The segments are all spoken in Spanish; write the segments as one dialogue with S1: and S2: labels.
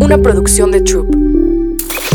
S1: una producción de Troop.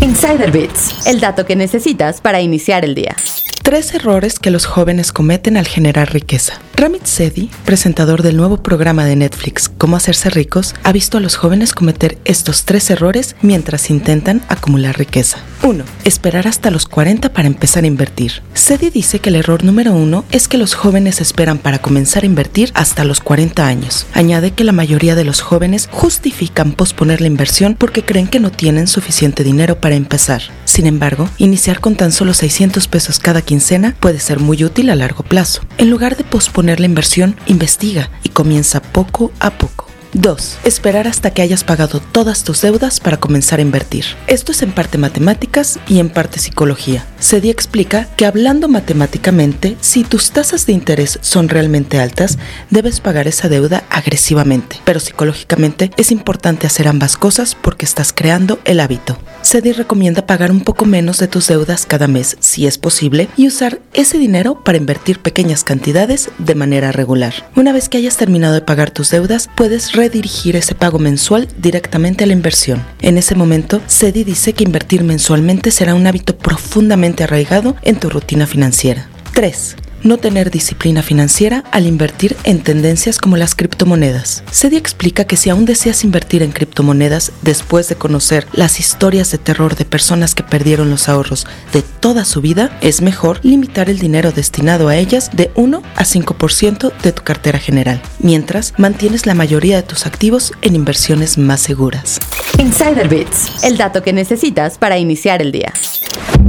S2: Insider Bits, el dato que necesitas para iniciar el día.
S3: Tres errores que los jóvenes cometen al generar riqueza. Ramit Sethi, presentador del nuevo programa de Netflix Cómo hacerse ricos, ha visto a los jóvenes cometer estos tres errores mientras intentan acumular riqueza. 1. Esperar hasta los 40 para empezar a invertir. Sethi dice que el error número uno es que los jóvenes esperan para comenzar a invertir hasta los 40 años. Añade que la mayoría de los jóvenes justifican posponer la inversión porque creen que no tienen suficiente dinero para empezar. Sin embargo, iniciar con tan solo 600 pesos cada quincena puede ser muy útil a largo plazo. En lugar de posponer la inversión, investiga y comienza poco a poco. 2. Esperar hasta que hayas pagado todas tus deudas para comenzar a invertir. Esto es en parte matemáticas y en parte psicología. Sedi explica que hablando matemáticamente, si tus tasas de interés son realmente altas, debes pagar esa deuda agresivamente. Pero psicológicamente es importante hacer ambas cosas porque estás creando el hábito. Sedi recomienda pagar un poco menos de tus deudas cada mes, si es posible, y usar ese dinero para invertir pequeñas cantidades de manera regular. Una vez que hayas terminado de pagar tus deudas, puedes redirigir ese pago mensual directamente a la inversión. En ese momento, Sedi dice que invertir mensualmente será un hábito profundamente arraigado en tu rutina financiera. 3 no tener disciplina financiera al invertir en tendencias como las criptomonedas. Sedi explica que si aún deseas invertir en criptomonedas después de conocer las historias de terror de personas que perdieron los ahorros de toda su vida, es mejor limitar el dinero destinado a ellas de 1 a 5% de tu cartera general, mientras mantienes la mayoría de tus activos en inversiones más seguras.
S2: Insider Bits, el dato que necesitas para iniciar el día.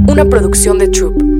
S1: Una producción de Troop.